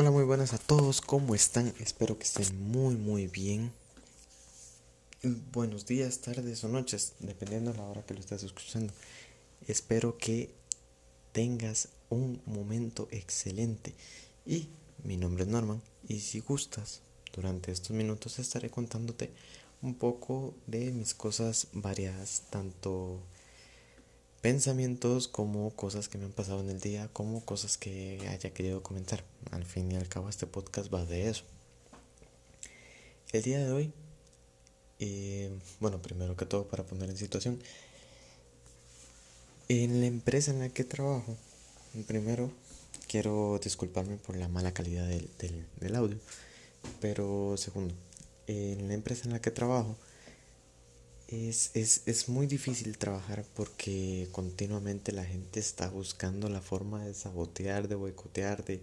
Hola, muy buenas a todos, ¿cómo están? Espero que estén muy, muy bien. Buenos días, tardes o noches, dependiendo de la hora que lo estés escuchando. Espero que tengas un momento excelente. Y mi nombre es Norman, y si gustas, durante estos minutos estaré contándote un poco de mis cosas variadas, tanto pensamientos como cosas que me han pasado en el día, como cosas que haya querido comentar. Al fin y al cabo este podcast va de eso. El día de hoy, eh, bueno, primero que todo para poner en situación, en la empresa en la que trabajo, primero quiero disculparme por la mala calidad del, del audio, pero segundo, en la empresa en la que trabajo, es, es, es, muy difícil trabajar porque continuamente la gente está buscando la forma de sabotear, de boicotear, de,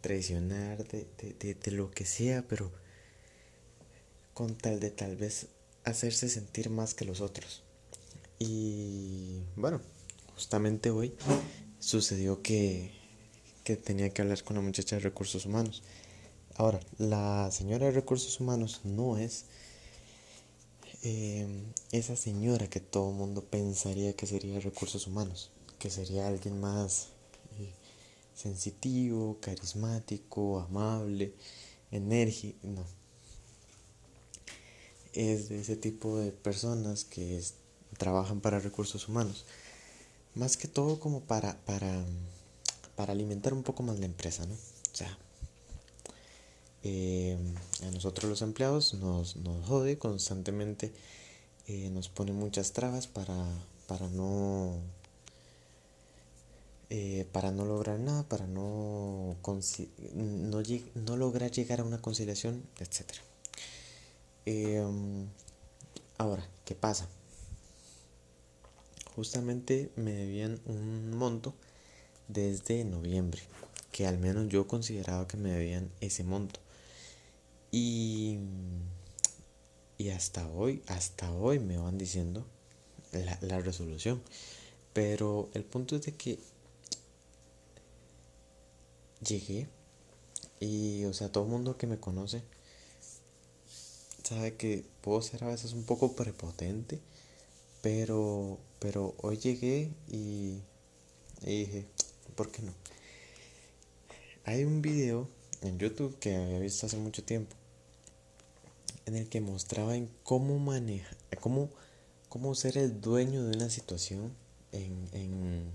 traicionar, de, de, de, lo que sea, pero con tal de tal vez hacerse sentir más que los otros. Y bueno, justamente hoy sucedió que, que tenía que hablar con la muchacha de recursos humanos. Ahora, la señora de recursos humanos no es Em, esa señora que todo el mundo pensaría que sería recursos humanos, que sería alguien más eh, sensitivo, carismático, amable, enérgico, no. Es de ese tipo de personas que trabajan para recursos humanos. Más que todo como para, para, para alimentar un poco más la empresa, ¿no? O sea, eh, a nosotros los empleados nos, nos jode constantemente, eh, nos pone muchas trabas para, para no eh, para no lograr nada, para no, no, no, lograr llegar a una conciliación, etc. ahora, ¿qué pasa? Justamente me debían un monto desde noviembre, que al menos yo consideraba que me debían ese monto. Y, y hasta hoy, hasta hoy me van diciendo la, la resolución. Pero el punto es de que llegué y, o sea, todo el mundo que me conoce sabe que puedo ser a veces un poco prepotente, pero, pero hoy llegué y, y dije, ¿por qué no? Hay un video en YouTube que había visto hace mucho tiempo, en el que mostraba en cómo manejar, cómo, cómo ser el dueño de una situación en, en,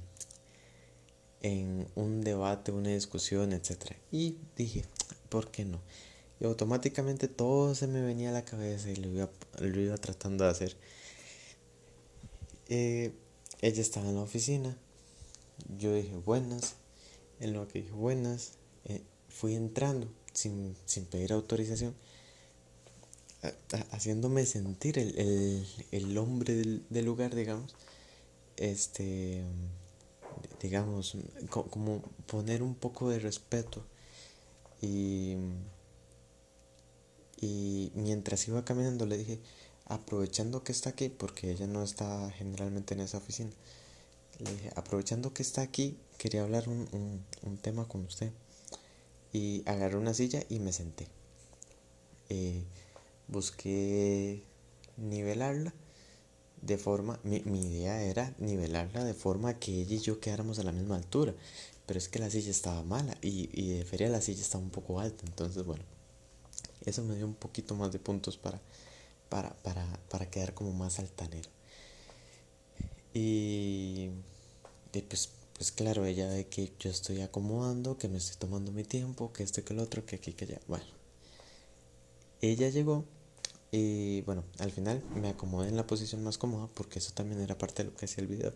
en un debate, una discusión, etc. Y dije, ¿por qué no? Y automáticamente todo se me venía a la cabeza y lo iba, lo iba tratando de hacer. Eh, ella estaba en la oficina. Yo dije buenas. En lo que dije buenas, eh, fui entrando sin, sin pedir autorización, haciéndome sentir el, el, el hombre del, lugar, digamos, este, digamos, como poner un poco de respeto y, y mientras iba caminando le dije, aprovechando que está aquí, porque ella no está generalmente en esa oficina, le dije, aprovechando que está aquí, quería hablar un, un, un tema con usted y agarré una silla y me senté. Eh, busqué nivelarla de forma, mi, idea era nivelarla de forma que ella y yo quedáramos a la misma altura, pero es que la silla estaba mala y, y de feria la silla estaba un poco alta, entonces bueno, eso me dio un poquito más de puntos para, para, para, para quedar como más altanero. Y, y pues pues claro, ella ve que yo estoy acomodando, que me estoy tomando mi tiempo, que esto, que el otro, que aquí, que allá. Bueno, ella llegó y bueno, al final me acomodé en la posición más cómoda porque eso también era parte de lo que hacía el video.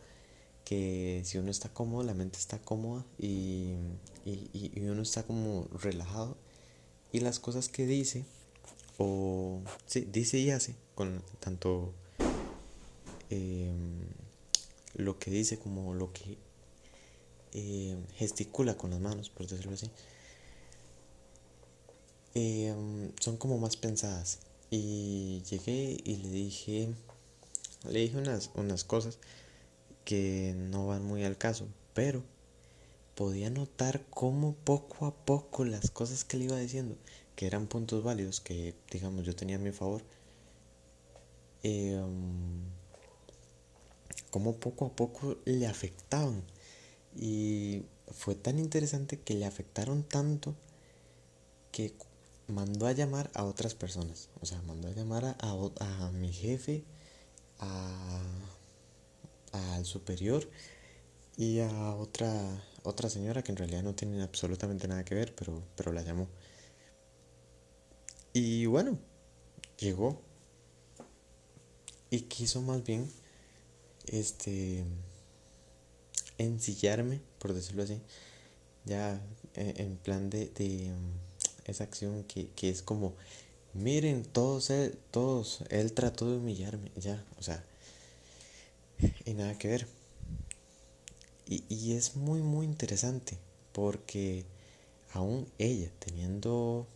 Que si uno está cómodo, la mente está cómoda y, y, y uno está como relajado y las cosas que dice o sí, dice y hace con tanto eh, lo que dice como lo que eh, gesticula con las manos, por decirlo así, eh, son como más pensadas. Y llegué y le dije, le dije unas, unas cosas que no van muy al caso, pero podía notar cómo poco a poco las cosas que le iba diciendo, que eran puntos válidos, que digamos yo tenía a mi favor, eh, cómo poco a poco le afectaban. Y fue tan interesante que le afectaron tanto que mandó a llamar a otras personas. O sea, mandó a llamar a, a, mi jefe, a, al superior y a otra, otra señora que en realidad no tiene absolutamente nada que ver, pero, pero la llamó. Y bueno, llegó y quiso más bien este ensillarme, por decirlo así, ya en plan de, de esa acción que, es como, miren, todos él, todos, él trató de humillarme, ya, o sea, y nada que ver. Y, y es muy, muy interesante, porque aún ella, teniendo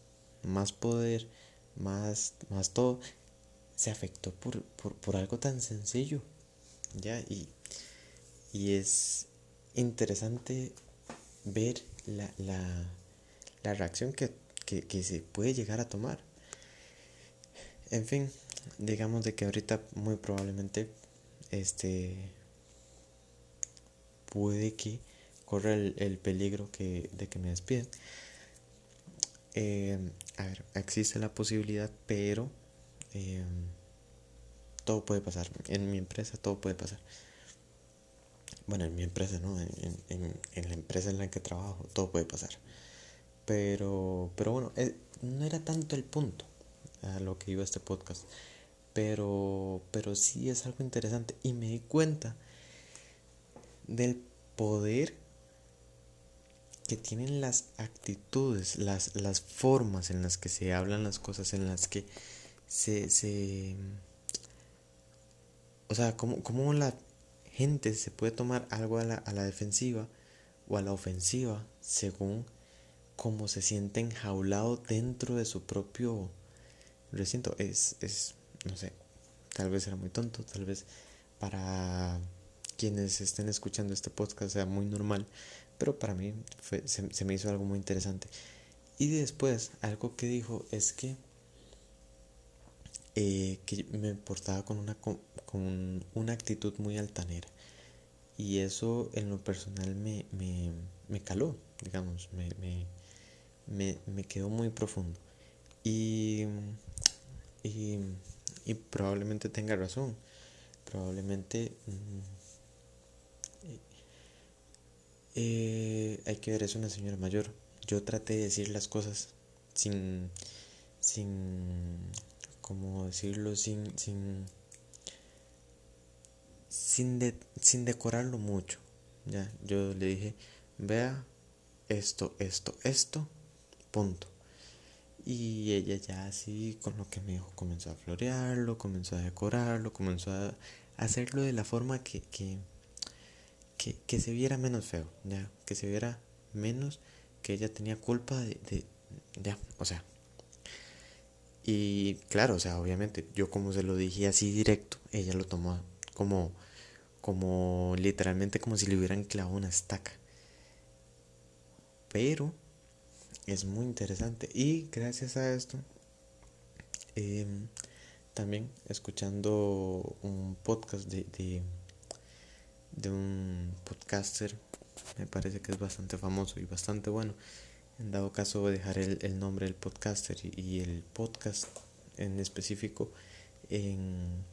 más poder, más, más todo, se afectó por, por, algo tan sencillo, ya, y, y es interesante ver la, la, la reacción que que, se puede llegar a tomar. En fin, digamos de que ahorita muy probablemente este puede que corra el, peligro que, de que me despiden. Em, a ver, existe la posibilidad, pero em, todo puede pasar. En mi empresa todo puede pasar. Bueno, en mi empresa, ¿no? en la empresa en la que trabajo, todo puede pasar. Pero, pero bueno, eh, no era tanto el punto a lo que iba este podcast. Pero, pero sí es algo interesante. Y me di cuenta del poder que tienen las actitudes, las, las formas en las que se hablan las cosas, en las que se... se o sea, cómo, cómo la gente se puede tomar algo a la, a la defensiva o a la ofensiva según como se siente enjaulado dentro de su propio recinto. Es, es, no sé, tal vez era muy tonto, tal vez para quienes estén escuchando este podcast sea muy normal, pero para mí fue, se, me hizo algo muy interesante. Y después, algo que dijo es que, eh, que me portaba con una, con una actitud muy altanera. Y eso en lo personal me, me, me caló, digamos, me, me, me, me quedó muy profundo. Y, y, y, probablemente tenga razón. Probablemente mm, eh, hay que ver, es una señora mayor. Yo traté de decir las cosas sin, sin, ¿cómo decirlo? Sin, sin, sin, de, sin decorarlo mucho. Ya, yo le dije, vea esto, esto, esto punto. Y ella ya así, con lo que me dijo, comenzó a florearlo, comenzó a decorarlo, comenzó a hacerlo de la forma que, que, que, se viera menos feo, ya, que se viera menos que ella tenía culpa de, ya, o sea. Y claro, o sea, obviamente, yo como se lo dije así directo, ella lo tomó como, como literalmente como si le hubieran clavado una estaca. Pero es muy interesante. Y gracias a esto, em, también escuchando un podcast de, de, un podcaster, me parece que es bastante famoso y bastante bueno. En dado caso dejaré el, el nombre del podcaster y, el podcast en específico en,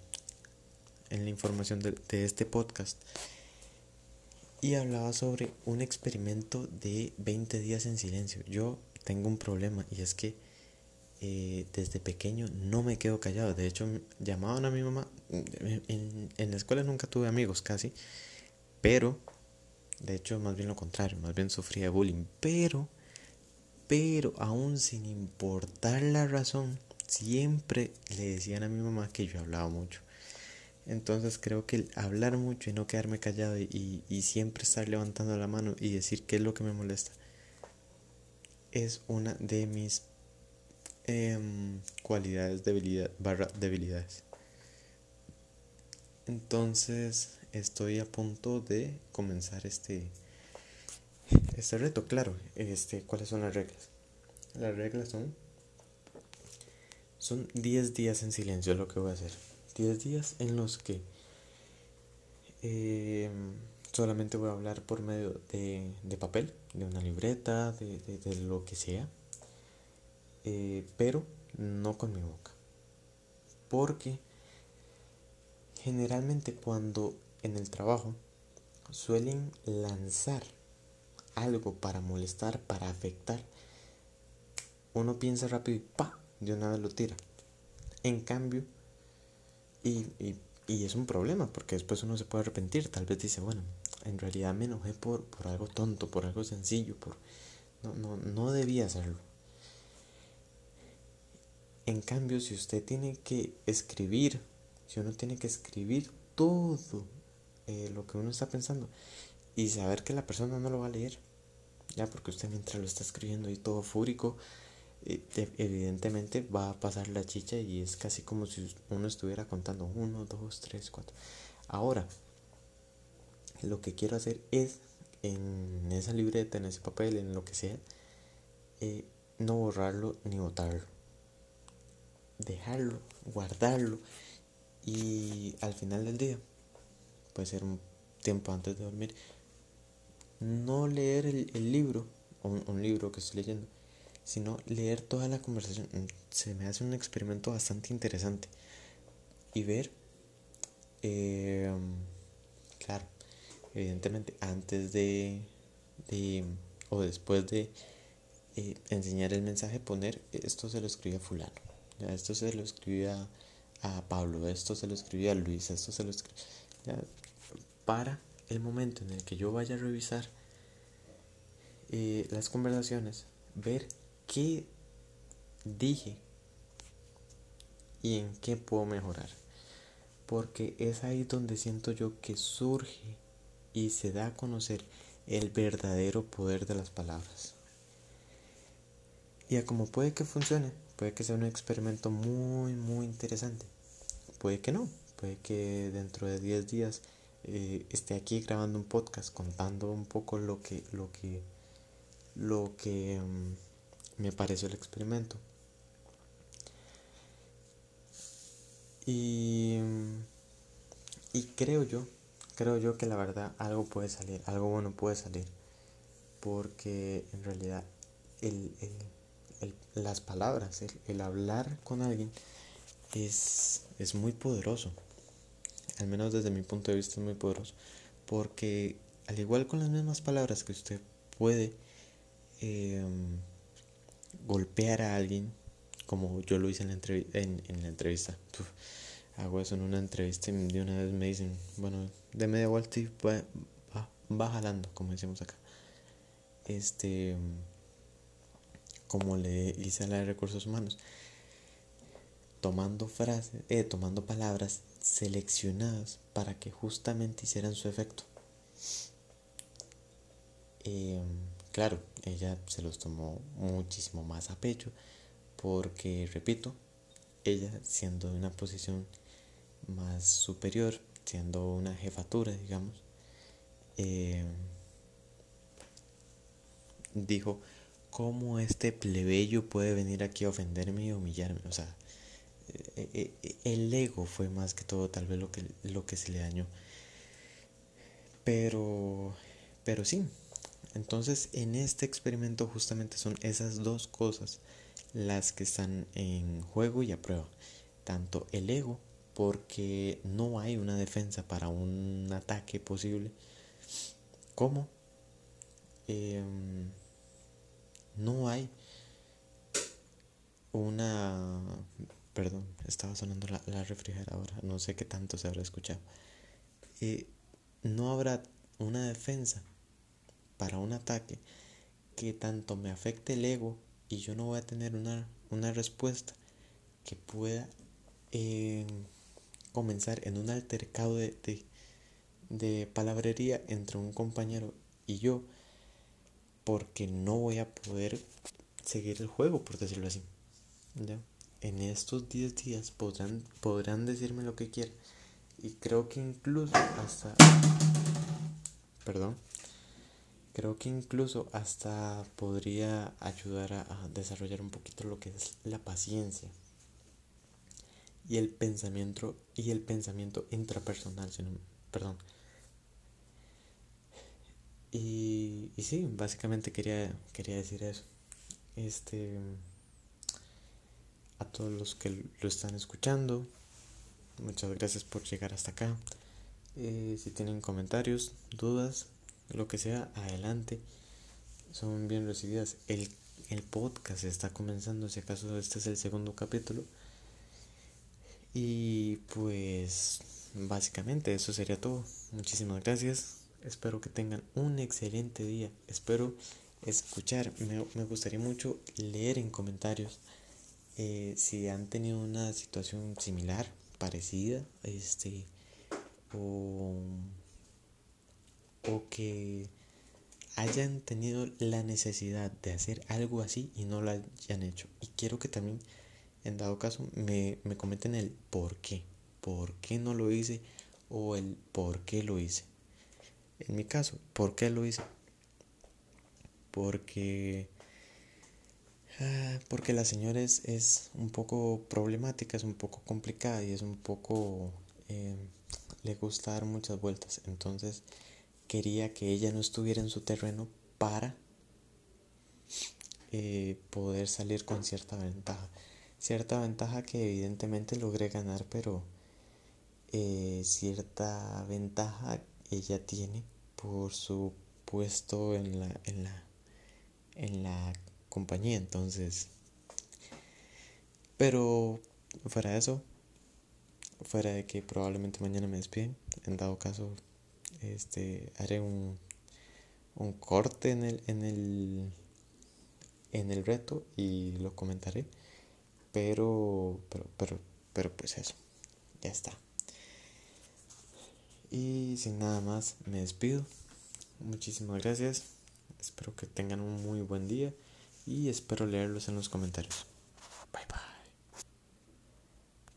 en la información de, de este podcast y hablaba sobre un experimento de 20 días en silencio. Yo tengo un problema y es que eh, desde pequeño no me quedo callado. De hecho, llamaban a mi mamá. En, la escuela nunca tuve amigos casi, pero de hecho, más bien lo contrario, más bien sufría bullying. Pero, pero aún sin importar la razón, siempre le decían a mi mamá que yo hablaba mucho. Entonces creo que el hablar mucho y no quedarme callado y, siempre estar levantando la mano y decir qué es lo que me molesta es una de mis em, cualidades debilidad, barra debilidades. Entonces estoy a punto de comenzar este este reto, claro. Este, ¿Cuáles son las reglas? Las reglas son... Son 10 días en silencio lo que voy a hacer. 10 días en los que eh, solamente voy a hablar por medio de, papel, de una libreta, de, lo que sea. Eh, pero no con mi boca. Porque generalmente cuando en el trabajo suelen lanzar algo para molestar, para afectar, uno piensa rápido y pa, de una vez lo tira. En cambio, y, es un problema, porque después uno se puede arrepentir, tal vez dice, bueno, en realidad me enojé por, por algo tonto, por algo sencillo, por no, no, no debía hacerlo. En cambio, si usted tiene que escribir, si uno tiene que escribir todo eh, lo que uno está pensando y saber que la persona no lo va a leer, ya porque usted mientras lo está escribiendo y todo fúrico, evidentemente va a pasar la chicha y es casi como si uno estuviera contando uno, dos, tres, cuatro. Ahora, lo que quiero hacer es en esa libreta, en ese papel, en lo que sea, eh, no borrarlo ni botarlo dejarlo, guardarlo y al final del día, puede ser un tiempo antes de dormir, no leer el, libro, un, libro que estoy leyendo, sino leer toda la conversación. Se me hace un experimento bastante interesante y ver, eh, claro, evidentemente antes de, o después de eh, enseñar el mensaje, poner esto se lo escribe a fulano esto se lo escribía a Pablo, esto se lo escribía a Luis, esto se lo escribía. Para el momento en el que yo vaya a revisar eh, las conversaciones, ver qué dije y en qué puedo mejorar. Porque es ahí donde siento yo que surge y se da a conocer el verdadero poder de las palabras. Y a como puede que funcione, Puede que sea un experimento muy, muy interesante. Puede que no. Puede que dentro de 10 días eh, esté aquí grabando un podcast contando un poco lo que, lo que, lo que mm, me pareció el experimento. Y, y creo yo, creo yo que la verdad algo puede salir, algo bueno puede salir. Porque en realidad el, el las palabras, el, hablar con alguien es, es muy poderoso. Al menos desde mi punto de vista es muy poderoso. Porque al igual con las mismas palabras que usted puede em, golpear a alguien, como yo lo hice en la, en, la entrevista. hago eso en una entrevista y de una vez me dicen, bueno, de media vuelta y va, va, jalando, como decimos acá. Este como le hice a la de recursos humanos, tomando frases, eh, tomando palabras seleccionadas para que justamente hicieran su efecto. Em, claro, ella se los tomó muchísimo más a pecho porque, repito, ella siendo de una posición más superior, siendo una jefatura, digamos, em, dijo, cómo este plebeyo puede venir aquí a ofenderme y humillarme. O sea, eh, eh, eh, el ego fue más que todo tal vez lo que, lo que se le dañó. Pero, pero sí. Entonces en este experimento justamente son esas dos cosas las que están en juego y a prueba. Tanto el ego, porque no hay una defensa para un ataque posible, como em, no hay una... Perdón, estaba sonando la, refrigeradora, no sé qué tanto se habrá escuchado. Eh, no habrá una defensa para un ataque que tanto me afecte el ego y yo no voy a tener una, una respuesta que pueda eh, comenzar en un altercado de, de, de palabrería entre un compañero y yo porque no voy a poder seguir el juego, por decirlo así. En estos 10 días podrán, podrán decirme lo que quieran. Y creo que incluso hasta... Perdón. Creo que incluso hasta podría ayudar a, desarrollar un poquito lo que es la paciencia y el pensamiento y el pensamiento intrapersonal, perdón. Y, y sí, básicamente quería, quería decir eso. Este a todos los que lo están escuchando, muchas gracias por llegar hasta acá. Eh, si tienen comentarios, dudas, lo que sea, adelante. Son bien recibidas. El, el podcast está comenzando, si acaso este es el segundo capítulo. Y pues básicamente eso sería todo. Muchísimas gracias. Espero que tengan un excelente día. Espero escuchar. Me, me gustaría mucho leer en comentarios eh, si han tenido una situación similar, parecida, este, o, o que hayan tenido la necesidad de hacer algo así y no lo hayan hecho. Y quiero que también, en dado caso, me, me comenten el por qué. ¿Por qué no lo hice? O el por qué lo hice. En mi caso, ¿por qué lo hice? Porque Ah, porque la señora es, un poco problemática, es un poco complicada y es un poco... Eh, le gusta dar muchas vueltas. Entonces quería que ella no estuviera en su terreno para eh, poder salir con cierta ventaja. Cierta ventaja que evidentemente logré ganar, pero eh, cierta ventaja ella tiene por su puesto en la, en la, en la compañía, entonces... Pero fuera de eso, fuera de que probablemente mañana me despiden, en dado caso, este, haré un, un corte en el, en el, en el reto y lo comentaré. Pero, pero, pero, pero pues eso, ya está. Y sin nada más, me despido. Muchísimas gracias. Espero que tengan un muy buen día y espero leerlos en los comentarios.